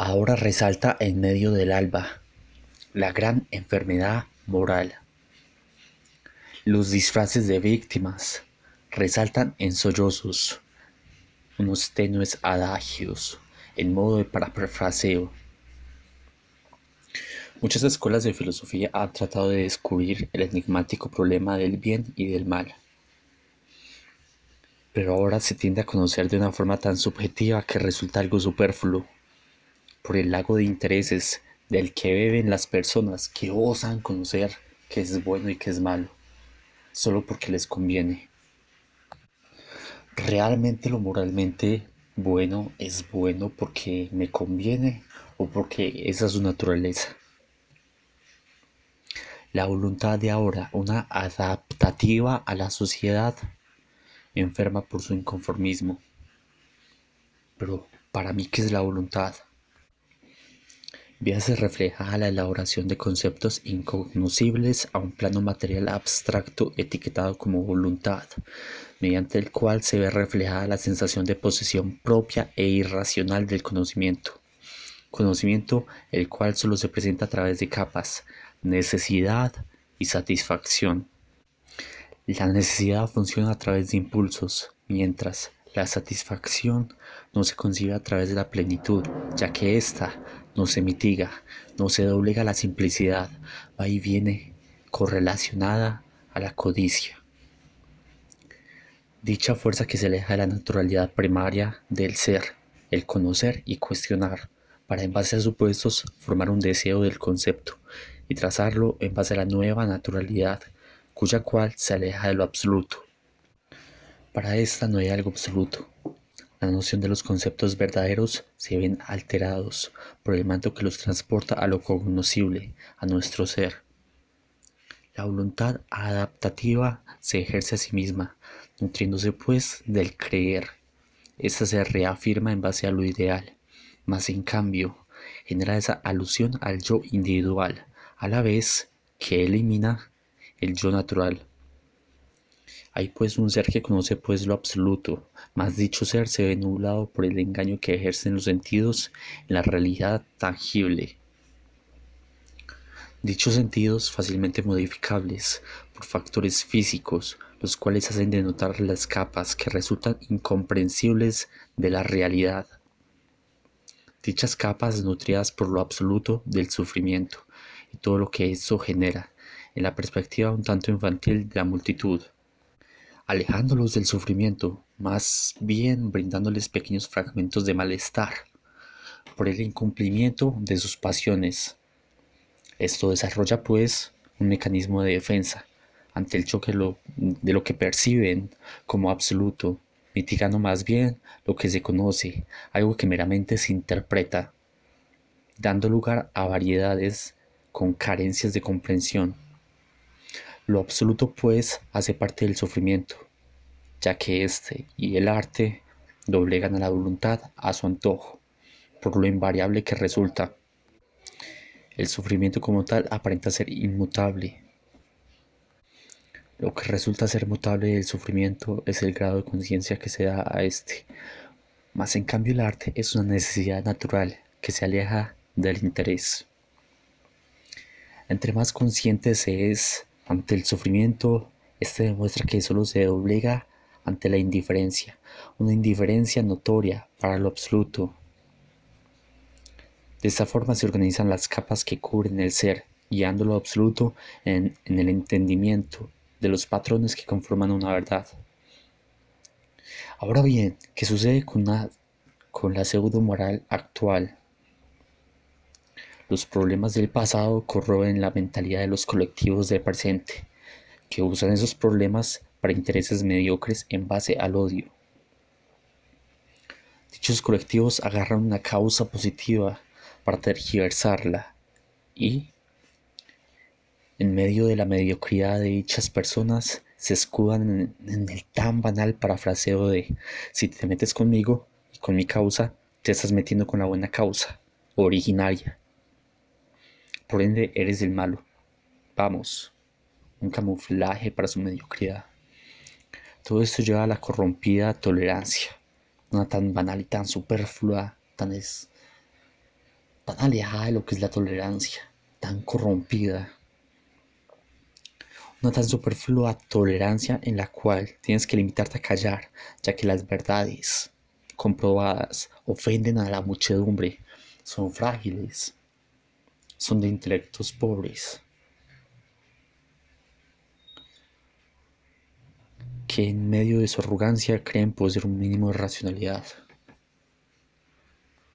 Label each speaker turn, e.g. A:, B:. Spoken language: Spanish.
A: Ahora resalta en medio del alba la gran enfermedad moral. Los disfraces de víctimas resaltan en sollozos, unos tenues adagios en modo de parafraseo. Muchas escuelas de filosofía han tratado de descubrir el enigmático problema del bien y del mal. Pero ahora se tiende a conocer de una forma tan subjetiva que resulta algo superfluo por el lago de intereses del que beben las personas que osan conocer qué es bueno y qué es malo, solo porque les conviene. ¿Realmente lo moralmente bueno es bueno porque me conviene o porque esa es su naturaleza? La voluntad de ahora, una adaptativa a la sociedad, enferma por su inconformismo. Pero para mí, ¿qué es la voluntad? Véase reflejada la elaboración de conceptos incognoscibles a un plano material abstracto etiquetado como voluntad, mediante el cual se ve reflejada la sensación de posesión propia e irracional del conocimiento. Conocimiento el cual solo se presenta a través de capas, necesidad y satisfacción. La necesidad funciona a través de impulsos, mientras la satisfacción no se concibe a través de la plenitud, ya que ésta no se mitiga, no se doblega la simplicidad, va y viene correlacionada a la codicia. Dicha fuerza que se aleja de la naturalidad primaria del ser, el conocer y cuestionar, para en base a supuestos formar un deseo del concepto y trazarlo en base a la nueva naturalidad, cuya cual se aleja de lo absoluto. Para esta no hay algo absoluto, la noción de los conceptos verdaderos se ven alterados por el manto que los transporta a lo cognoscible, a nuestro ser. La voluntad adaptativa se ejerce a sí misma, nutriéndose pues del creer. Esta se reafirma en base a lo ideal, mas en cambio genera esa alusión al yo individual, a la vez que elimina el yo natural. Hay pues un ser que conoce pues lo absoluto, mas dicho ser se ve nublado por el engaño que ejercen los sentidos en la realidad tangible. Dichos sentidos fácilmente modificables por factores físicos, los cuales hacen denotar las capas que resultan incomprensibles de la realidad. Dichas capas nutridas por lo absoluto del sufrimiento y todo lo que eso genera, en la perspectiva un tanto infantil de la multitud alejándolos del sufrimiento, más bien brindándoles pequeños fragmentos de malestar por el incumplimiento de sus pasiones. Esto desarrolla pues un mecanismo de defensa ante el choque de lo que perciben como absoluto, mitigando más bien lo que se conoce, algo que meramente se interpreta, dando lugar a variedades con carencias de comprensión. Lo absoluto, pues, hace parte del sufrimiento, ya que éste y el arte doblegan a la voluntad a su antojo, por lo invariable que resulta. El sufrimiento como tal aparenta ser inmutable. Lo que resulta ser mutable del sufrimiento es el grado de conciencia que se da a este. Mas en cambio el arte es una necesidad natural que se aleja del interés. Entre más consciente se es ante el sufrimiento, este demuestra que solo se doblega ante la indiferencia, una indiferencia notoria para lo absoluto. De esta forma se organizan las capas que cubren el ser, guiando lo absoluto en, el entendimiento de los patrones que conforman una verdad. Ahora bien, ¿qué sucede con, con la pseudo moral actual? Los problemas del pasado corroen la mentalidad de los colectivos del presente, que usan esos problemas para intereses mediocres en base al odio. Dichos colectivos agarran una causa positiva para tergiversarla y, en medio de la mediocridad de dichas personas, se escudan en, el tan banal parafraseo de si te metes conmigo y con mi causa, te estás metiendo con la buena causa, originaria. Por ende, eres el malo. Vamos, un camuflaje para su mediocridad. Todo esto lleva a la corrompida tolerancia, una tan banal y tan superflua, tan es tan alejada de lo que es la tolerancia, tan corrompida. Una tan superflua tolerancia en la cual tienes que limitarte a callar, ya que las verdades comprobadas ofenden a la muchedumbre, son frágiles, son de intelectos pobres. que en medio de su arrogancia creen poseer un mínimo de racionalidad.